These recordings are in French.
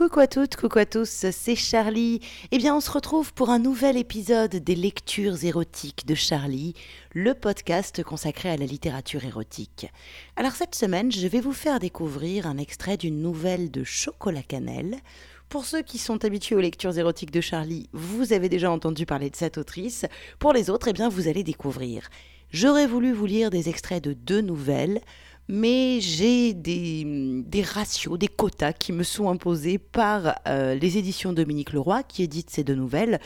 Coucou à toutes, coucou à tous, c'est Charlie. Eh bien, on se retrouve pour un nouvel épisode des lectures érotiques de Charlie, le podcast consacré à la littérature érotique. Alors cette semaine, je vais vous faire découvrir un extrait d'une nouvelle de Chocolat Cannelle. Pour ceux qui sont habitués aux lectures érotiques de Charlie, vous avez déjà entendu parler de cette autrice. Pour les autres, eh bien, vous allez découvrir. J'aurais voulu vous lire des extraits de deux nouvelles mais j'ai des, ratios, des quotas qui me sont imposés par euh, les éditions Dominique Leroy, qui éditent ces deux nouvelles.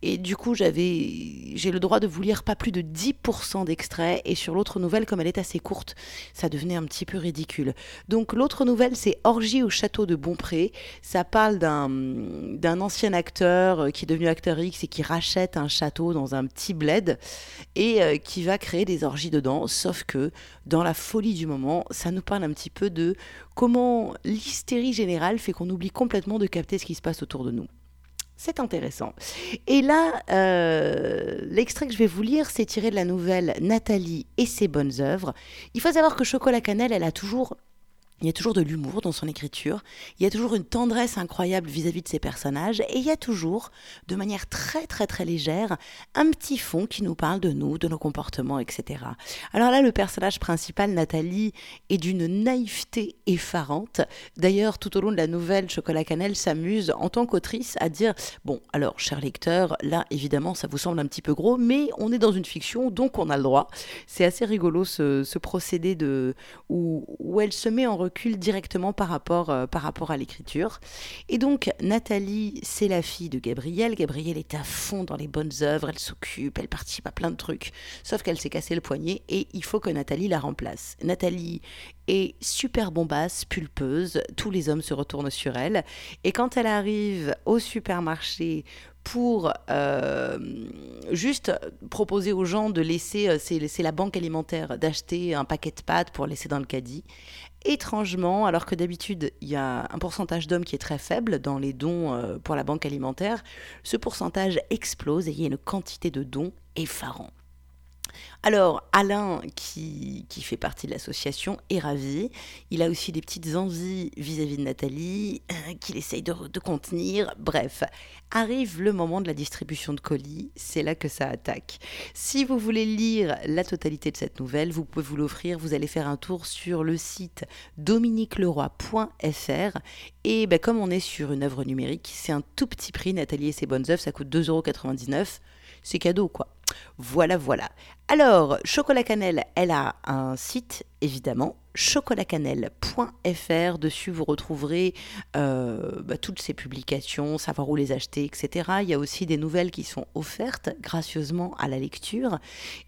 Et du coup, j'ai le droit de vous lire pas plus de 10% d'extraits. Et sur l'autre nouvelle, comme elle est assez courte, ça devenait un petit peu ridicule. Donc l'autre nouvelle, c'est Orgie au château de Bonpré. Ça parle d'un, d'un ancien acteur euh, qui est devenu acteur X et qui rachète un château dans un petit bled et euh, qui va créer des orgies dedans. Sauf que dans la folie du moment, ça nous parle un petit peu de comment l'hystérie générale fait qu'on oublie complètement de capter ce qui se passe autour de nous. C'est intéressant. Et là, euh, l'extrait que je vais vous lire, c'est tiré de la nouvelle Nathalie et ses bonnes œuvres. Il faut savoir que Chocolat Cannelle, elle a toujours il y a toujours de l'humour dans son écriture, il y a toujours une tendresse incroyable vis-à-vis de ses personnages, et il y a toujours, de manière très très très légère, un petit fond qui nous parle de nous, de nos comportements, etc. Alors là, le personnage principal, Nathalie, est d'une naïveté effarante. D'ailleurs, tout au long de la nouvelle, Chocolat Cannelle s'amuse en tant qu'autrice à dire, bon, alors, cher lecteur, là, évidemment, ça vous semble un petit peu gros, mais on est dans une fiction, donc on a le droit. C'est assez rigolo ce, procédé de, où, où elle se met en recule directement par rapport, euh, par rapport à l'écriture. Et donc, Nathalie, c'est la fille de Gabrielle. Gabrielle est à fond dans les bonnes œuvres, elle s'occupe, elle participe à plein de trucs. Sauf qu'elle s'est cassé le poignet et il faut que Nathalie la remplace. Nathalie est super bombasse, pulpeuse, tous les hommes se retournent sur elle. Et quand elle arrive au supermarché pour euh, juste proposer aux gens de laisser, euh, c'est la banque alimentaire, d'acheter un paquet de pâtes pour laisser dans le caddie étrangement, alors que d'habitude il y a un pourcentage d'hommes qui est très faible dans les dons euh, pour la banque alimentaire, ce pourcentage explose et il y a une quantité de dons effarants. Alors, Alain, qui, fait partie de l'association, est ravi. Il a aussi des petites envies vis-à-vis de Nathalie, euh, qu'il essaye de, contenir. Bref, arrive le moment de la distribution de colis. C'est là que ça attaque. Si vous voulez lire la totalité de cette nouvelle, vous pouvez vous l'offrir. Vous allez faire un tour sur le site dominiqueleroy.fr. Et ben, comme on est sur une œuvre numérique, c'est un tout petit prix. Nathalie et ses bonnes œuvres, ça coûte 2,99€. C'est cadeau, quoi. Voilà, voilà. Alors, Chocolat Cannelle, elle a un site, évidemment, chocolatcannelle.fr. Dessus, vous retrouverez euh, bah, toutes ses publications, savoir où les acheter, etc. Il y a aussi des nouvelles qui sont offertes gracieusement à la lecture.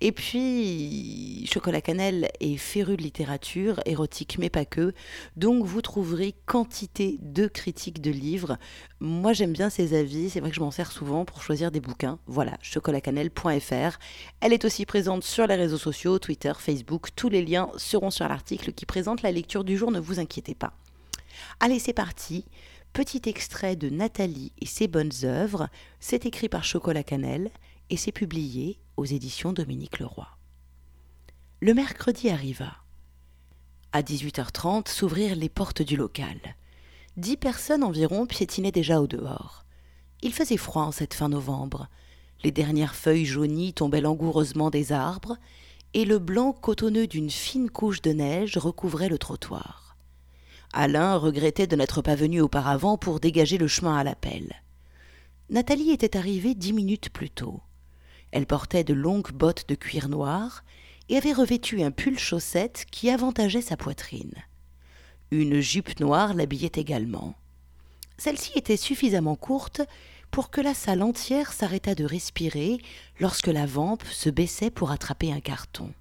Et puis, Chocolat Cannelle est féru de littérature, érotique, mais pas que. Donc, vous trouverez quantité de critiques de livres. Moi, j'aime bien ses avis. C'est vrai que je m'en sers souvent pour choisir des bouquins. Voilà, chocolatcannelle.fr. Elle est aussi présente sur les réseaux sociaux, Twitter, Facebook. Tous les liens seront sur l'article qui présente la lecture du jour, ne vous inquiétez pas. Allez, c'est parti. Petit extrait de Nathalie et ses bonnes œuvres. C'est écrit par Chocolat Cannelle et c'est publié aux éditions Dominique Leroy. Le mercredi arriva. À 18h30 s'ouvrirent les portes du local. Dix personnes environ piétinaient déjà au dehors. Il faisait froid en cette fin novembre. Les dernières feuilles jaunies tombaient langoureusement des arbres, et le blanc cotonneux d'une fine couche de neige recouvrait le trottoir. Alain regrettait de n'être pas venu auparavant pour dégager le chemin à l'appel. Nathalie était arrivée dix minutes plus tôt. Elle portait de longues bottes de cuir noir et avait revêtu un pull chaussette qui avantageait sa poitrine. Une jupe noire l'habillait également. Celle-ci était suffisamment courte pour que la salle entière s'arrêtât de respirer lorsque la vampe se baissait pour attraper un carton.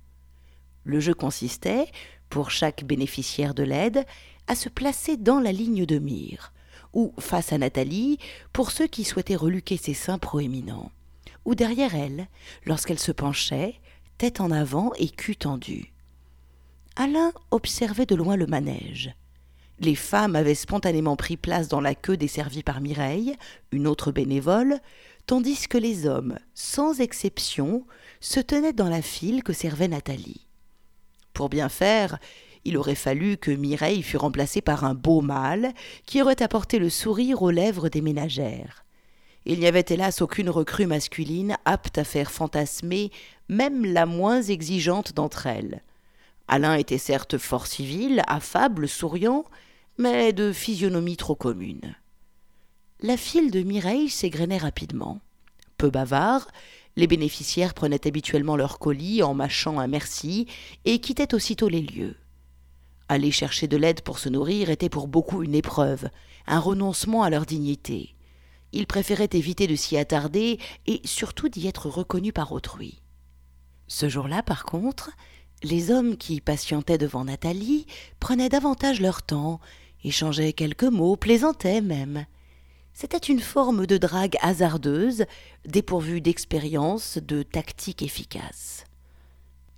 Le jeu consistait, pour chaque bénéficiaire de l'aide, à se placer dans la ligne de mire, ou face à Nathalie, pour ceux qui souhaitaient reluquer ses seins proéminents, ou derrière elle, lorsqu'elle se penchait, tête en avant et cul tendu. Alain observait de loin le manège. Les femmes avaient spontanément pris place dans la queue desservie par Mireille, une autre bénévole, tandis que les hommes, sans exception, se tenaient dans la file que servait Nathalie. Pour bien faire, il aurait fallu que Mireille fût remplacée par un beau mâle qui aurait apporté le sourire aux lèvres des ménagères. Il n'y avait hélas aucune recrue masculine apte à faire fantasmer même la moins exigeante d'entre elles. Alain était certes fort civil, affable, souriant, mais de physionomie trop commune. La file de Mireille s'égrenait rapidement. Peu bavard, les bénéficiaires prenaient habituellement leur colis en mâchant un merci et quittaient aussitôt les lieux. Aller chercher de l'aide pour se nourrir était pour beaucoup une épreuve, un renoncement à leur dignité. Ils préféraient éviter de s'y attarder et surtout d'y être reconnus par autrui. Ce jour-là, par contre, les hommes qui patientaient devant Nathalie prenaient davantage leur temps, échangeaient quelques mots, plaisantaient même. C'était une forme de drague hasardeuse, dépourvue d'expérience, de tactique efficace.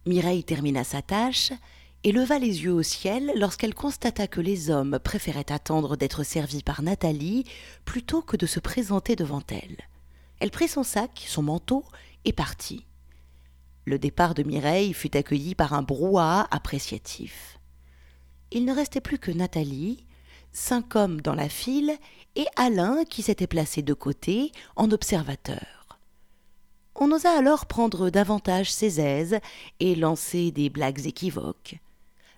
Mireille termina sa tâche et leva les yeux au ciel lorsqu'elle constata que les hommes préféraient attendre d'être servis par Nathalie plutôt que de se présenter devant elle. Elle prit son sac, son manteau, et partit. Le départ de Mireille fut accueilli par un brouhaha appréciatif. Il ne restait plus que Nathalie, cinq hommes dans la file et Alain qui s'était placé de côté en observateur. On osa alors prendre davantage ses aises et lancer des blagues équivoques.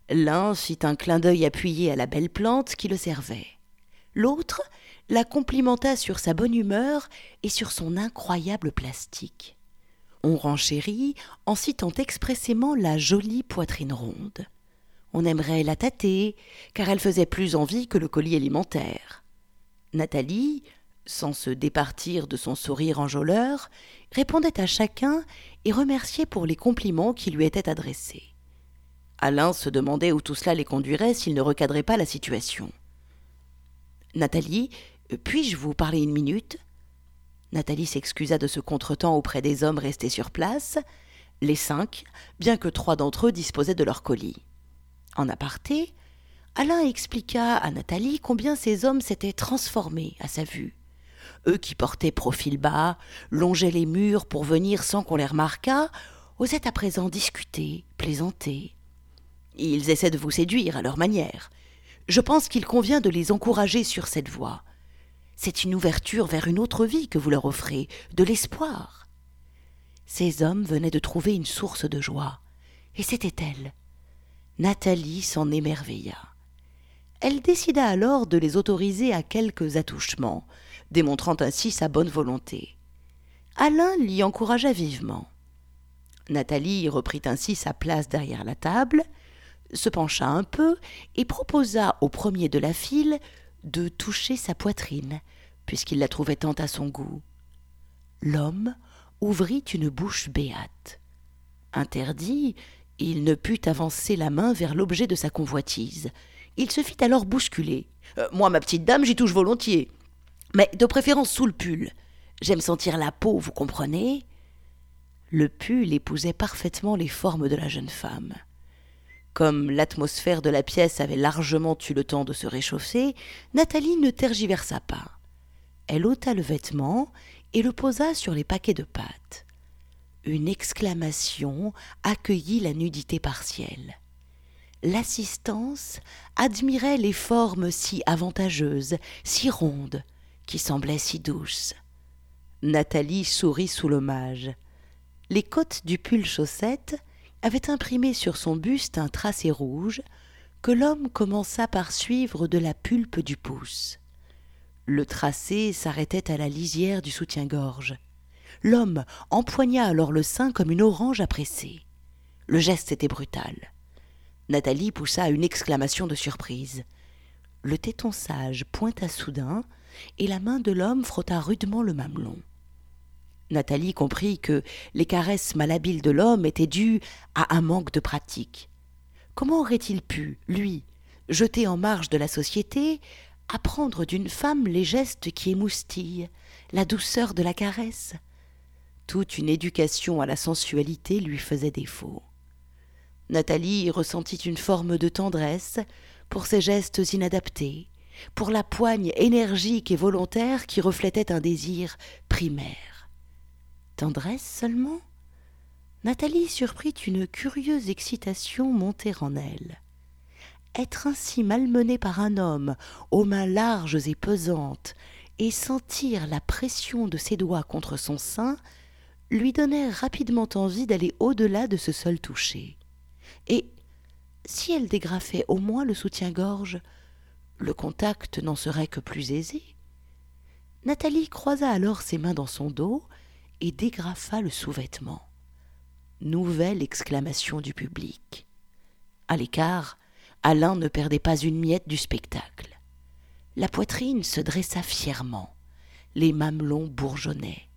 L'un fit un clin d'œil appuyé à la belle plante qui le servait. L'autre la complimenta sur sa bonne humeur et sur son incroyable plastique. On renchérit en citant expressément la jolie poitrine ronde. On aimerait la tâter, car elle faisait plus envie que le colis alimentaire. Nathalie, sans se départir de son sourire enjôleur, répondait à chacun et remerciait pour les compliments qui lui étaient adressés. Alain se demandait où tout cela les conduirait s'il ne recadrait pas la situation. Nathalie, puis-je vous parler une minute? Nathalie s'excusa de ce contretemps auprès des hommes restés sur place, les cinq, bien que trois d'entre eux disposaient de leur colis. En aparté, Alain expliqua à Nathalie combien ces hommes s'étaient transformés à sa vue. Eux qui portaient profil bas, longeaient les murs pour venir sans qu'on les remarquât, osaient à présent discuter, plaisanter. Ils essaient de vous séduire à leur manière. Je pense qu'il convient de les encourager sur cette voie. C'est une ouverture vers une autre vie que vous leur offrez, de l'espoir. Ces hommes venaient de trouver une source de joie, et c'était elle. Nathalie s'en émerveilla. Elle décida alors de les autoriser à quelques attouchements, démontrant ainsi sa bonne volonté. Alain l'y encouragea vivement. Nathalie reprit ainsi sa place derrière la table, se pencha un peu et proposa au premier de la file de toucher sa poitrine, puisqu'il la trouvait tant à son goût. L'homme ouvrit une bouche béate. Interdit, il ne put avancer la main vers l'objet de sa convoitise. Il se fit alors bousculer. Euh, moi, ma petite dame, j'y touche volontiers. Mais de préférence sous le pull. J'aime sentir la peau, vous comprenez? Le pull épousait parfaitement les formes de la jeune femme. Comme l'atmosphère de la pièce avait largement eu le temps de se réchauffer, Nathalie ne tergiversa pas. Elle ôta le vêtement et le posa sur les paquets de pâtes. Une exclamation accueillit la nudité partielle. L'assistance admirait les formes si avantageuses, si rondes, qui semblaient si douces. Nathalie sourit sous l'hommage. Les côtes du pull chaussette avait imprimé sur son buste un tracé rouge que l'homme commença par suivre de la pulpe du pouce. Le tracé s'arrêtait à la lisière du soutien-gorge. L'homme empoigna alors le sein comme une orange à presser. Le geste était brutal. Nathalie poussa une exclamation de surprise. Le téton sage pointa soudain, et la main de l'homme frotta rudement le mamelon. Nathalie comprit que les caresses malhabiles de l'homme étaient dues à un manque de pratique. Comment aurait-il pu, lui, jeté en marge de la société, apprendre d'une femme les gestes qui émoustillent, la douceur de la caresse Toute une éducation à la sensualité lui faisait défaut. Nathalie ressentit une forme de tendresse pour ces gestes inadaptés, pour la poigne énergique et volontaire qui reflétait un désir primaire tendresse seulement? Nathalie surprit une curieuse excitation monter en elle. être ainsi malmenée par un homme aux mains larges et pesantes, et sentir la pression de ses doigts contre son sein, lui donnait rapidement envie d'aller au-delà de ce seul toucher. Et si elle dégrafait au moins le soutien-gorge, le contact n'en serait que plus aisé. Nathalie croisa alors ses mains dans son dos et dégrafa le sous-vêtement. Nouvelle exclamation du public. À l'écart, Alain ne perdait pas une miette du spectacle. La poitrine se dressa fièrement, les mamelons bourgeonnaient.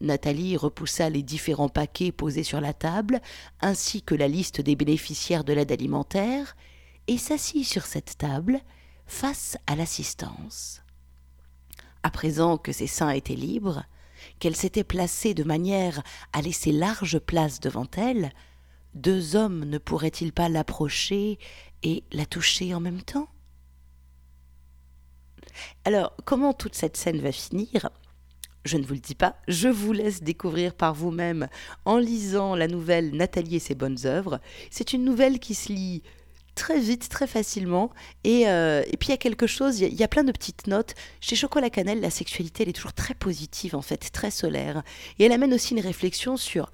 Nathalie repoussa les différents paquets posés sur la table, ainsi que la liste des bénéficiaires de l'aide alimentaire, et s'assit sur cette table, face à l'assistance. À présent que ses seins étaient libres, qu'elle s'était placée de manière à laisser large place devant elle, deux hommes ne pourraient-ils pas l'approcher et la toucher en même temps? Alors, comment toute cette scène va finir? Je ne vous le dis pas, je vous laisse découvrir par vous-même en lisant la nouvelle Nathalie et ses bonnes œuvres. C'est une nouvelle qui se lit très vite, très facilement. Et, euh, puis il y a quelque chose, il y, a plein de petites notes. Chez Chocolat Cannelle, la sexualité, elle est toujours très positive, en fait, très solaire. Et elle amène aussi une réflexion sur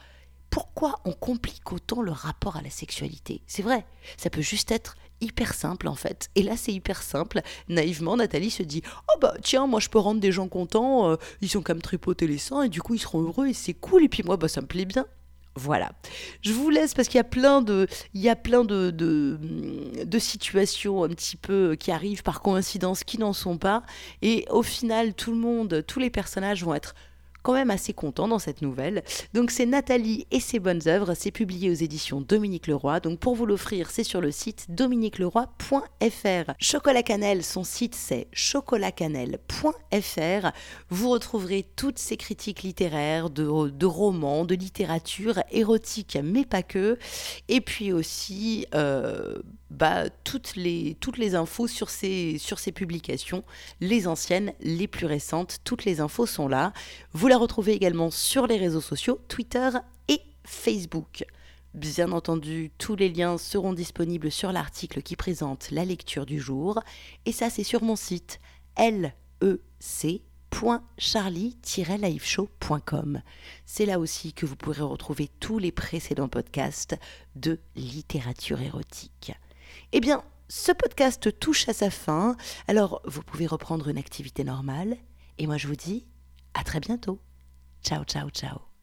pourquoi on complique autant le rapport à la sexualité? C'est vrai, ça peut juste être hyper simple en fait. Et là, c'est hyper simple. Naïvement, Nathalie se dit Oh bah tiens, moi je peux rendre des gens contents, euh, ils sont comme tripotés les seins et du coup ils seront heureux et c'est cool. Et puis moi, bah ça me plaît bien. Voilà. Je vous laisse parce qu'il y a plein de, il y a plein de, de, de, situations un petit peu qui arrivent par coïncidence qui n'en sont pas. Et au final, tout le monde, tous les personnages vont être quand même assez content dans cette nouvelle. Donc c'est Nathalie et ses bonnes œuvres, c'est publié aux éditions Dominique Leroy. Donc pour vous l'offrir, c'est sur le site dominiqueleroy.fr. Chocolat Cannelle, son site c'est chocolatcannelle.fr. Vous retrouverez toutes ces critiques littéraires, de, de, romans, de littérature érotique, mais pas que. Et puis aussi euh, bah, toutes, les, toutes les infos sur ces, sur ces publications, les anciennes, les plus récentes, toutes les infos sont là. Vous la retrouvez également sur les réseaux sociaux, Twitter et Facebook. Bien entendu, tous les liens seront disponibles sur l'article qui présente la lecture du jour, et ça c'est sur mon site lec.charlie-liveshow.com. C'est là aussi que vous pourrez retrouver tous les précédents podcasts de littérature érotique. Eh bien, ce podcast touche à sa fin, alors vous pouvez reprendre une activité normale, et moi je vous dis à très bientôt. Ciao, ciao, ciao.